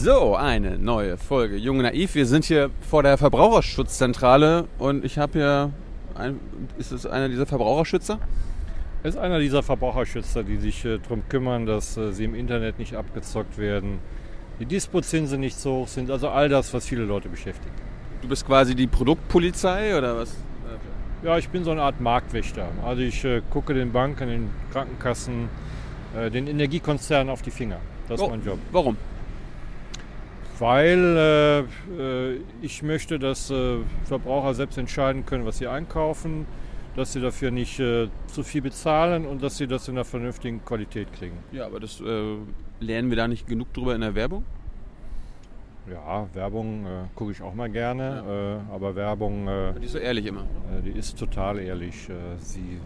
So, eine neue Folge Junge Naiv. Wir sind hier vor der Verbraucherschutzzentrale und ich habe hier, ein, ist es einer dieser Verbraucherschützer? Er ist einer dieser Verbraucherschützer, die sich äh, darum kümmern, dass äh, sie im Internet nicht abgezockt werden, die Dispozinse nicht so hoch sind, also all das, was viele Leute beschäftigt. Du bist quasi die Produktpolizei oder was? Ja, ich bin so eine Art Marktwächter. Also ich äh, gucke den Banken, den Krankenkassen, äh, den Energiekonzernen auf die Finger. Das ist Oh, mein Job. Warum? Weil äh, äh, ich möchte, dass äh, Verbraucher selbst entscheiden können, was sie einkaufen, dass sie dafür nicht äh, zu viel bezahlen und dass sie das in einer vernünftigen Qualität kriegen. Ja, aber das äh, lernen wir da nicht genug drüber in der Werbung? Ja, Werbung äh, gucke ich auch mal gerne, äh, aber Werbung, Die ist so ehrlich immer. die ist total ehrlich. Sie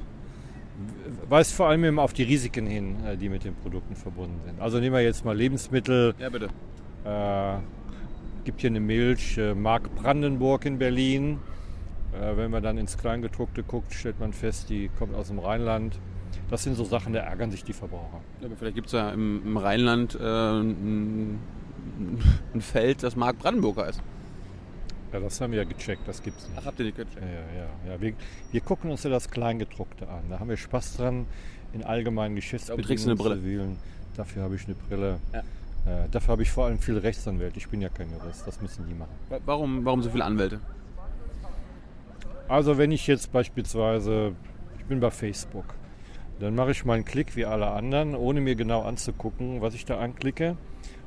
weist vor allem immer auf die Risiken hin, die mit den Produkten verbunden sind. Also nehmen wir jetzt mal Lebensmittel. Ja, bitte. Äh, gibt hier eine Milch, äh, Mark Brandenburg in Berlin. Äh, wenn man dann ins Kleingedruckte guckt, stellt man fest, die kommt aus dem Rheinland. Das sind so Sachen, da ärgern sich die Verbraucher. Ja, aber vielleicht gibt es ja im, im Rheinland äh, ein, ein Feld, das Mark Brandenburg heißt. Ja, das haben wir ja gecheckt, das gibt's nicht. Ach, habt ihr nicht gecheckt? Ja, ja, ja. Wir, wir gucken uns ja das Kleingedruckte an. Da haben wir Spaß dran, in allgemeinen Geschäftsbedingungen zu wählen. Dafür habe ich eine Brille. Ja. Äh, dafür habe ich vor allem viel Rechtsanwälte. Ich bin ja kein Jurist, das müssen die machen. Wa- Warum, warum so viele Anwälte? Also wenn ich jetzt beispielsweise, ich bin bei Facebook, dann mache ich meinen Klick wie alle anderen, ohne mir genau anzugucken, was ich da anklicke.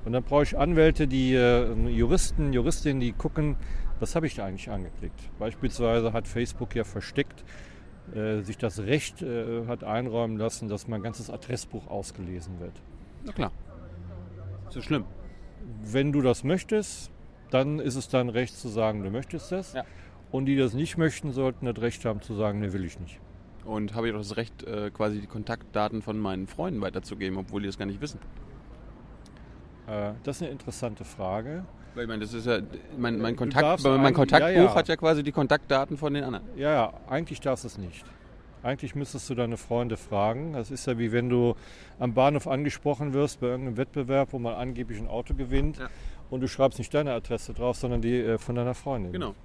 Und dann brauche ich Anwälte, die äh, Juristen, Juristinnen, die gucken, was habe ich da eigentlich angeklickt. Beispielsweise hat Facebook ja versteckt, äh, sich das Recht äh, hat einräumen lassen, dass mein ganzes Adressbuch ausgelesen wird. Na klar. Ist ja schlimm. Wenn du das möchtest, dann ist es dein Recht zu sagen, du möchtest das. Ja. Und die das nicht möchten, sollten das Recht haben zu sagen, ne, will ich nicht. Und habe ich auch das Recht, äh, quasi die Kontaktdaten von meinen Freunden weiterzugeben, obwohl die das gar nicht wissen. Äh, Das ist eine interessante Frage. Weil ich meine, das ist ja, mein, mein, Du Kontakt, mein ein- Kontaktbuch ja, ja. hat ja quasi die Kontaktdaten von den anderen. Ja, ja, eigentlich darfst du es nicht. Eigentlich müsstest du deine Freunde fragen. Das ist ja wie wenn du am Bahnhof angesprochen wirst bei irgendeinem Wettbewerb, wo man angeblich ein Auto gewinnt Ja. und du schreibst nicht deine Adresse drauf, sondern die äh, von deiner Freundin. Genau.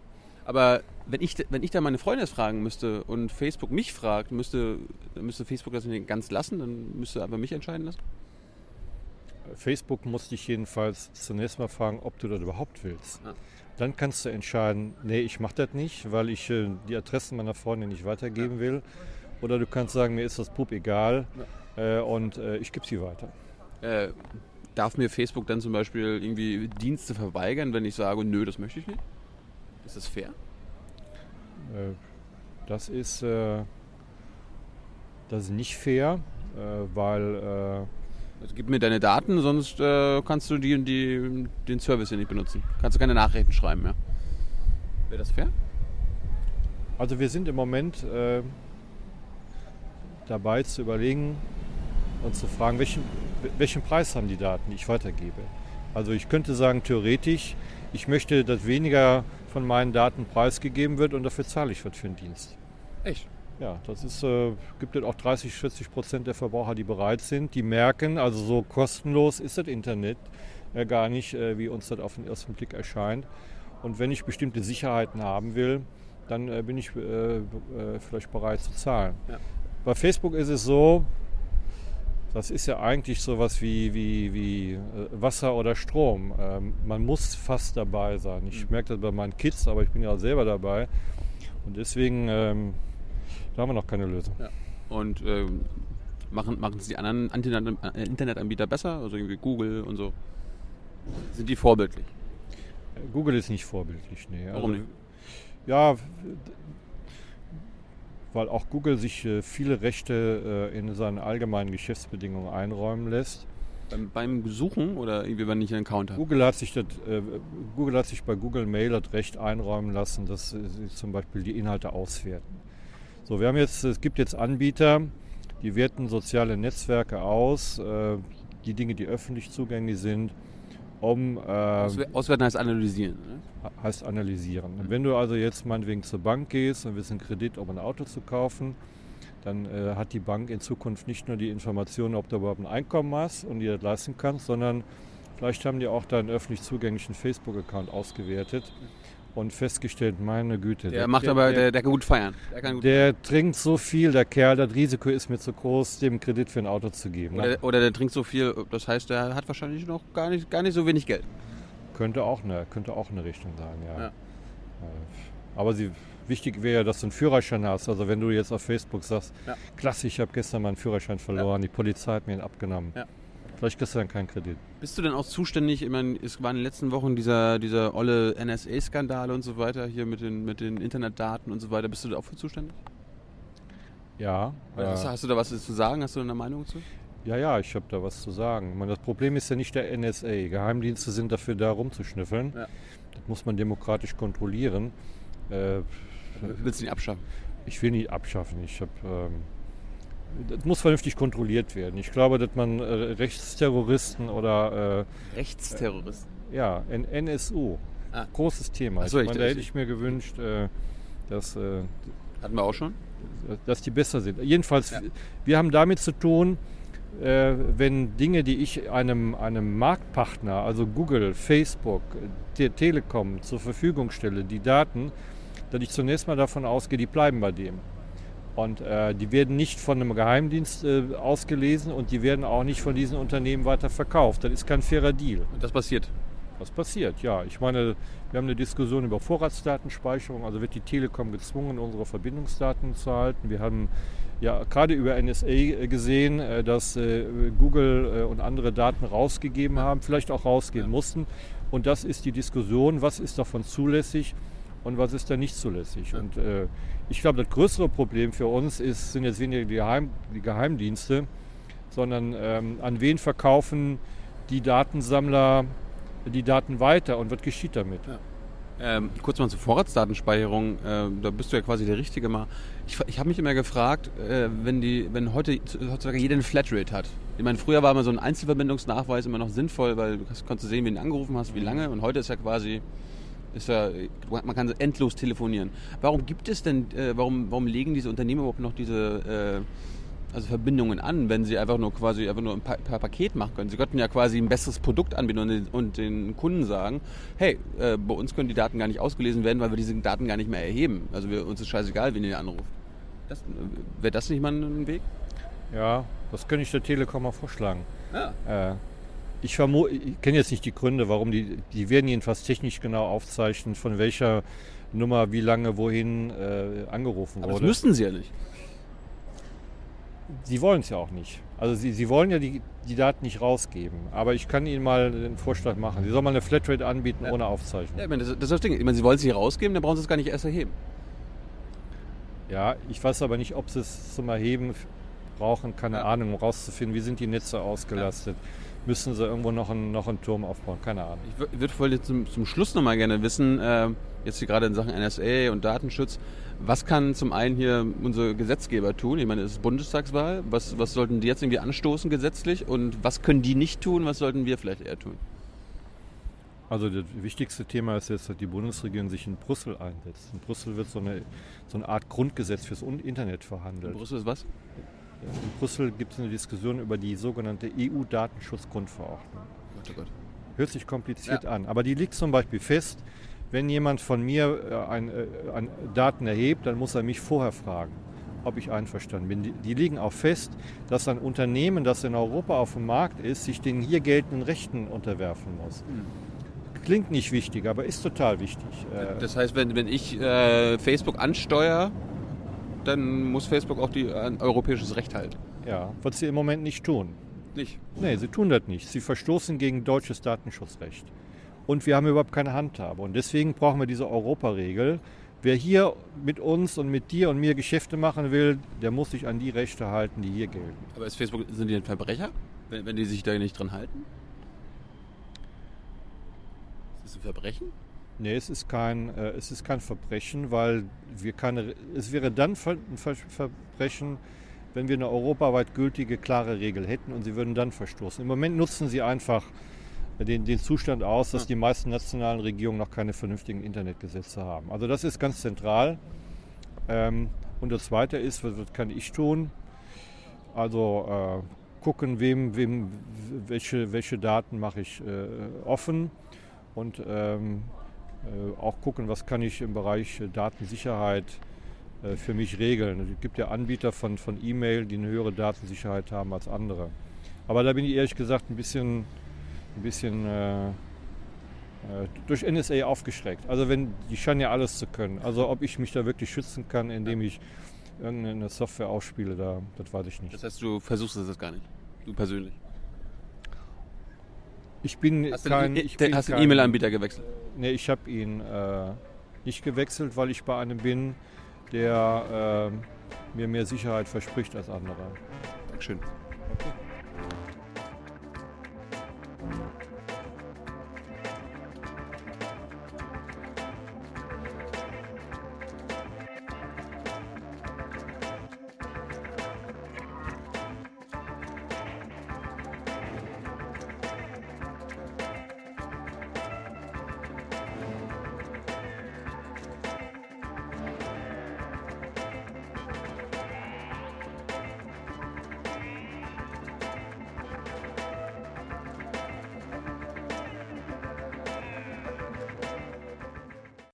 Aber wenn ich, wenn ich da meine Freunde fragen müsste und Facebook mich fragt, müsste, müsste Facebook das nicht ganz lassen, dann müsste aber mich entscheiden lassen. Facebook muss dich jedenfalls zunächst mal fragen, ob du das überhaupt willst. Ah. Dann kannst du entscheiden, nee, ich mache das nicht, weil ich äh, die Adressen meiner Freundin nicht weitergeben will. Oder du kannst sagen, mir ist das Pup egal äh, und äh, ich gebe sie weiter. Äh, darf mir Facebook dann zum Beispiel irgendwie Dienste verweigern, wenn ich sage, nö, das möchte ich nicht? Ist das fair? Äh, Das ist, äh, das ist nicht fair, weil Also gib mir deine Daten, sonst äh, kannst du die, die, den Service hier nicht benutzen. Kannst du keine Nachrichten schreiben mehr. Wäre das fair? also wir sind im Moment äh, dabei zu überlegen und zu fragen, welchen, welchen Preis haben die Daten, die ich weitergebe. Also ich könnte sagen, theoretisch, ich möchte, dass weniger von meinen Daten preisgegeben wird und dafür zahle ich was für einen Dienst. Echt? Ja, das ist, äh, gibt es auch 30, 40 Prozent der Verbraucher, die bereit sind, die merken, also so kostenlos ist das Internet äh, gar nicht, äh, wie uns das auf den ersten Blick erscheint. Und wenn ich bestimmte Sicherheiten haben will, dann äh, bin ich äh, äh, vielleicht bereit zu zahlen. Ja. Bei Facebook ist es so, das ist ja eigentlich sowas wie, wie, wie Wasser oder Strom. Ähm, man muss fast dabei sein. Ich Mhm. merke das bei meinen Kids, aber ich bin ja auch selber dabei. Und deswegen ähm, da haben wir noch keine Lösung. Und ähm, machen, machen es die anderen Internet, äh, Internetanbieter besser? Also irgendwie Google und so. Sind die vorbildlich? Google ist nicht vorbildlich, nee. Warum nicht? Ja, weil auch Google sich äh, viele Rechte äh, in seine allgemeinen Geschäftsbedingungen einräumen lässt. Beim, beim Suchen oder irgendwie, wenn ich einen Account habe? Google hat sich, das, äh, Google hat sich bei Google Mail das Recht einräumen lassen, dass äh, sie zum Beispiel die Inhalte auswerten. So, wir haben jetzt, es gibt jetzt Anbieter, die werten soziale Netzwerke aus, äh, die Dinge, die öffentlich zugänglich sind, um äh, Auswer- Auswerten heißt analysieren. Ne? heißt analysieren. Und wenn du also jetzt meinetwegen zur Bank gehst und willst einen Kredit, um ein Auto zu kaufen, dann äh, hat die Bank in Zukunft nicht nur die Informationen, ob du überhaupt ein Einkommen hast und dir das leisten kannst, sondern Vielleicht haben die auch deinen öffentlich zugänglichen Facebook-Account ausgewertet und festgestellt, meine Güte. Der, macht aber, der, der kann gut feiern. Der, gut der trinkt so viel, der Kerl, das Risiko ist mir zu groß, dem Kredit für ein Auto zu geben. oder, oder der trinkt so viel, das heißt, der hat wahrscheinlich noch gar nicht, gar nicht so wenig Geld. Könnte auch eine, könnte auch eine Richtung sein, ja. Ja. Äh, Aber sie, wichtig wäre ja, dass du einen Führerschein hast. Also wenn du jetzt auf Facebook sagst, Ja. klasse, ich habe gestern meinen Führerschein verloren, die Polizei hat mir ihn abgenommen. Ja. Vielleicht kriegst du dann keinen Kredit. Bist du denn auch zuständig? Ich meine, es war in den letzten Wochen dieser, dieser olle NSA-Skandal und so weiter, hier mit den, mit den Internetdaten und so weiter. Bist du da auch für zuständig? Ja, Hast, äh, hast du da was zu sagen? Hast du da eine Meinung zu? ja, ja, ich habe da was zu sagen. Meine, das Problem ist ja nicht der NSA. Geheimdienste sind dafür da, rumzuschnüffeln. Ja. Das muss man demokratisch kontrollieren. Äh, Willst du ihn abschaffen? Ich will nicht abschaffen. Ich habe. Ähm, das muss vernünftig kontrolliert werden. Ich glaube, dass man äh, Rechtsterroristen oder Rechtsterroristen. äh, ja, NSU, Ah. großes Thema. So, ich meine, da hätte ich mir gewünscht, äh, dass, äh, Hatten wir auch schon? dass die besser sind. Jedenfalls, Ja. wir haben damit zu tun, äh, wenn Dinge, die ich einem, einem Marktpartner, also Google, Facebook, der Telekom zur Verfügung stelle, die Daten, dass ich zunächst mal davon ausgehe, die bleiben bei dem. Und äh, die werden nicht von einem Geheimdienst äh, ausgelesen und die werden auch nicht von diesen Unternehmen weiter verkauft. Das ist kein fairer Deal. Und das passiert. Was passiert? Ja, ich meine, wir haben eine Diskussion über Vorratsdatenspeicherung. Also wird die Telekom gezwungen, unsere Verbindungsdaten zu halten. Wir haben ja gerade über NSA äh, gesehen, äh, dass äh, Google und andere Daten rausgegeben haben, vielleicht auch rausgeben Ja. mussten. Und das ist die Diskussion, was ist davon zulässig und was ist da nicht zulässig. Ja. Und äh, ich glaube, das größere Problem für uns ist, sind jetzt weniger die, Geheim, die Geheimdienste, sondern ähm, an wen verkaufen die Datensammler die Daten weiter und was geschieht damit? Ähm, kurz mal zur Vorratsdatenspeicherung. Äh, da bist du ja quasi der Richtige mal. Ich, ich habe mich immer gefragt, äh, wenn die, wenn heute heutzutage jeder eine Flatrate hat. Ich meine, früher war immer so ein Einzelverbindungsnachweis immer noch sinnvoll, weil du konntest sehen, wen du angerufen hast, wie lange. Und heute ist ja quasi, ist ja, man kann endlos telefonieren. Warum gibt es denn, äh, warum, warum legen diese Unternehmen überhaupt noch diese äh, also Verbindungen an, wenn sie einfach nur quasi einfach nur ein pa per Paket machen können. Sie könnten ja quasi ein besseres Produkt anbieten und den, und den Kunden sagen, hey, äh, bei uns können die Daten gar nicht ausgelesen werden, weil wir diese Daten gar nicht mehr erheben. Also wir, uns ist scheißegal, wen ihr anruft. Das, Wäre das nicht mal ein Weg? Ja, das könnte ich der Telekom mal vorschlagen. Ja. Ich, ich kenne jetzt nicht die Gründe, warum die, die werden jedenfalls technisch genau aufzeichnen, von welcher Nummer, wie lange, wohin äh, angerufen Aber das wurde. müssten sie ja nicht. Sie wollen es ja auch nicht. Also sie, sie wollen ja die, die Daten nicht rausgeben. Aber ich kann Ihnen mal den Vorschlag machen. Sie sollen mal eine Flatrate anbieten Ja. ohne Aufzeichnung. Ja, ich meine, das, das ist das Ding. Ich meine, sie wollen es hier rausgeben, dann brauchen sie es gar nicht erst erheben. Ja, ich weiß aber nicht, ob sie es zum Erheben brauchen, keine Ja. Ahnung, um rauszufinden, wie sind die Netze ausgelastet. Müssen sie irgendwo noch einen, noch einen Turm aufbauen? Keine Ahnung. Ich wür- würde voll zum, zum Schluss nochmal gerne wissen, äh, jetzt hier gerade in Sachen NSA und Datenschutz, was kann zum einen hier unser Gesetzgeber tun? Ich meine, es ist Bundestagswahl. Was, was sollten die jetzt irgendwie anstoßen gesetzlich? Und was können die nicht tun? Was sollten wir vielleicht eher tun? Also das wichtigste Thema ist jetzt, dass die Bundesregierung sich in Brüssel einsetzt. In Brüssel wird so eine, so eine Art Grundgesetz fürs Internet verhandelt. In Brüssel ist was? In Brüssel gibt es eine Diskussion über die sogenannte EU-Datenschutzgrundverordnung. Gott, oh Gott. Hört sich kompliziert an, aber die liegt zum Beispiel fest, wenn jemand von mir äh, ein, äh, ein Daten erhebt, dann muss er mich vorher fragen, ob ich einverstanden bin. Die, die liegen auch fest, dass ein Unternehmen, das in Europa auf dem Markt ist, sich den hier geltenden Rechten unterwerfen muss. Klingt nicht wichtig, aber ist total wichtig. Äh, Das heißt, wenn, wenn ich äh, Facebook ansteuere, dann muss Facebook auch die, ein europäisches Recht halten. ja, was sie im Moment nicht tun. Nicht. Nee, sie tun das nicht. Sie verstoßen gegen deutsches Datenschutzrecht. Und wir haben überhaupt keine Handhabe. Und deswegen brauchen wir diese Europaregel. Wer hier mit uns und mit dir und mir Geschäfte machen will, der muss sich an die Rechte halten, die hier gelten. Aber ist Facebook, sind die ein Verbrecher, wenn, wenn die sich da nicht dran halten? Ist das ein Verbrechen? Nee, es ist kein, äh, es ist kein Verbrechen, weil wir keine, es wäre dann ein Ver Verbrechen, wenn wir eine europaweit gültige, klare Regel hätten und sie würden dann verstoßen. Im Moment nutzen sie einfach den, den Zustand aus, dass die meisten nationalen Regierungen noch keine vernünftigen Internetgesetze haben. Also das ist ganz zentral. Ähm, und das Zweite ist, was, was kann ich tun? Also gucken, wem, wem, welche, welche Daten mache ich äh, offen und ähm, äh, auch gucken, was kann ich im Bereich Datensicherheit äh, für mich regeln. Es gibt ja Anbieter von, von E-Mail, die eine höhere Datensicherheit haben als andere. Aber da bin ich ehrlich gesagt ein bisschen, ein bisschen äh, äh durch NSA aufgeschreckt. Also wenn, die scheinen ja alles zu können. Also ob ich mich da wirklich schützen kann, indem ich irgendeine Software ausspiele, da, das weiß ich nicht. Das heißt, du versuchst es gar nicht, du persönlich. Ich bin hast kein. Du, ich den, bin hast du kein, den E-Mail-Anbieter gewechselt? Nee, ich habe ihn äh, nicht gewechselt, weil ich bei einem bin, der äh, mir mehr Sicherheit verspricht als andere. Dankeschön.